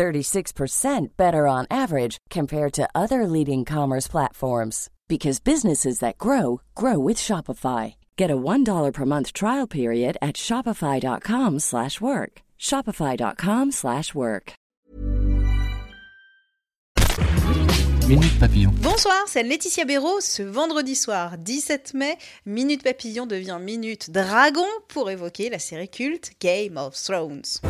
36% better on average compared to other leading commerce platforms because businesses that grow grow with Shopify. Get a $1 per month trial period at shopify.com/work. shopify.com/work. Minute Papillon. Bonsoir, c'est Laetitia Béraud. Ce vendredi soir, 17 mai, Minute Papillon devient Minute Dragon pour évoquer la série culte Game of Thrones.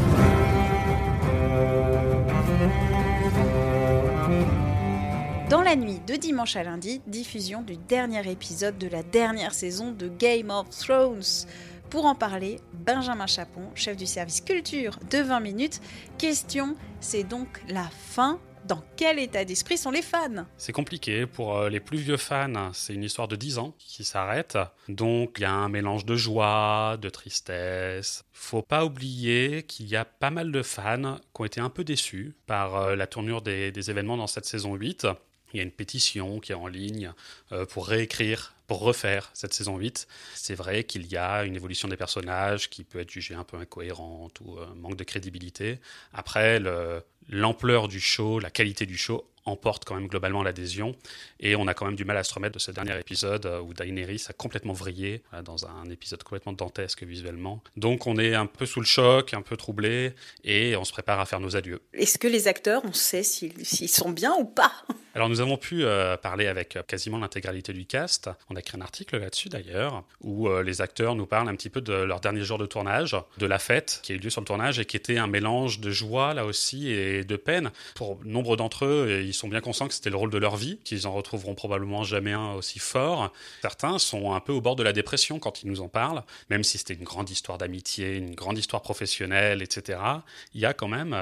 Dans la nuit de dimanche à lundi, diffusion du dernier épisode de la dernière saison de Game of Thrones. Pour en parler, Benjamin Chapon, chef du service culture de 20 minutes. Question, c'est donc la fin? Dans quel état d'esprit sont les fans? C'est compliqué. Pour euh, les plus vieux fans, c'est une histoire de 10 ans qui s'arrête. Donc il y a un mélange de joie, de tristesse. Faut pas oublier qu'il y a pas mal de fans qui ont été un peu déçus par euh, la tournure des, des événements dans cette saison 8. Il y a une pétition qui est en ligne euh, pour réécrire, pour refaire cette saison 8. C'est vrai qu'il y a une évolution des personnages qui peut être jugée un peu incohérente ou euh, manque de crédibilité. Après, le- l'ampleur du show, la qualité du show emporte quand même globalement l'adhésion. Et on a quand même du mal à se remettre de ce dernier épisode euh, où Daenerys a complètement vrillé dans un épisode complètement dantesque visuellement. Donc on est un peu sous le choc, un peu troublé, et on se prépare à faire nos adieux. Est-ce que les acteurs, on sait s'ils sont bien ou pas? Alors nous avons pu euh, parler avec euh, quasiment l'intégralité du cast. On a écrit un article là-dessus d'ailleurs, où euh, les acteurs nous parlent un petit peu de leur dernier jour de tournage, de la fête qui a eu lieu sur le tournage et qui était un mélange de joie là aussi et de peine. Pour nombre d'entre eux, ils sont bien conscients que c'était le rôle de leur vie, qu'ils en retrouveront probablement jamais un aussi fort. Certains sont un peu au bord de la dépression quand ils nous en parlent, même si c'était une grande histoire d'amitié, une grande histoire professionnelle, etc. Il y a quand même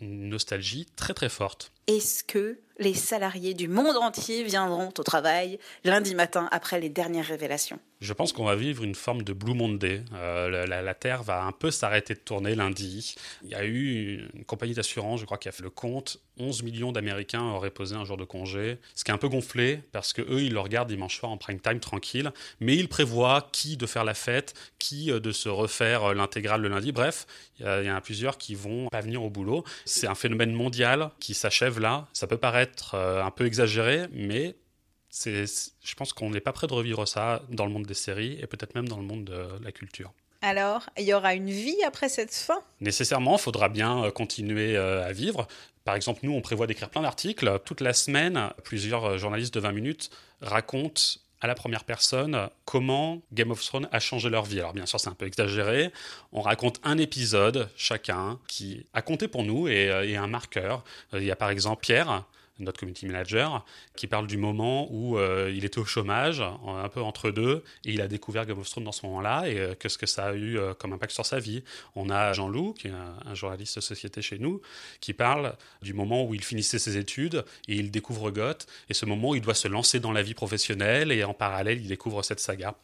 une nostalgie très très forte. Est-ce que les salariés du monde entier viendront au travail lundi matin après les dernières révélations? Je pense qu'on va vivre une forme de Blue Monday. Euh, la, Terre va un peu s'arrêter de tourner lundi. Il y a eu une compagnie d'assurance, je crois, qui a fait le compte. 11 millions d'Américains auraient posé un jour de congé, ce qui est un peu gonflé parce que eux, ils le regardent dimanche soir en prime time tranquille, mais ils prévoient qui de faire la fête, qui euh, de se refaire euh, l'intégrale le lundi. Bref, il y, a- en a plusieurs qui vont pas venir au boulot. C'est un phénomène mondial qui s'achève là. Ça peut paraître euh, un peu exagéré, mais c'est, je pense qu'on n'est pas prêt de revivre ça dans le monde des séries et peut-être même dans le monde de la culture. Alors, il y aura une vie après cette fin? Nécessairement, il faudra bien euh, continuer euh, à vivre. Par exemple, nous, on prévoit d'écrire plein d'articles. Toute la semaine, plusieurs journalistes de 20 minutes racontent à la première personne comment Game of Thrones a changé leur vie. Alors bien sûr, c'est un peu exagéré. On raconte un épisode chacun qui a compté pour nous et, euh, un marqueur. Euh, Il y a par exemple Pierre, notre community manager, qui parle du moment où euh, il était au chômage, en- un peu entre deux, et il a découvert Game of Thrones dans ce moment-là, et euh, qu'est-ce que ça a eu euh, comme impact sur sa vie. On a Jean-Loup, qui est un, un journaliste de société chez nous, qui parle du moment où il finissait ses études, et il découvre Goth, et ce moment où il doit se lancer dans la vie professionnelle, et en parallèle, il découvre cette saga.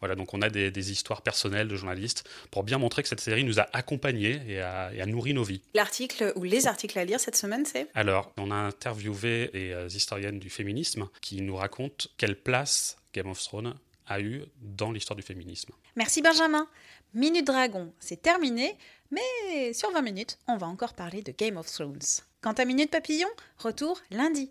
Voilà, donc on a des, des histoires personnelles de journalistes pour bien montrer que cette série nous a accompagnés et a, et a nourri nos vies. L'article ou les articles à lire cette semaine, c'est? Alors, on a interviewé les euh, du féminisme qui nous racontent quelle place Game of Thrones a eu dans l'histoire du féminisme. Merci Benjamin. Minute Dragon, c'est terminé, mais sur 20 minutes, on va encore parler de Game of Thrones. Quant à Minute Papillon, retour lundi.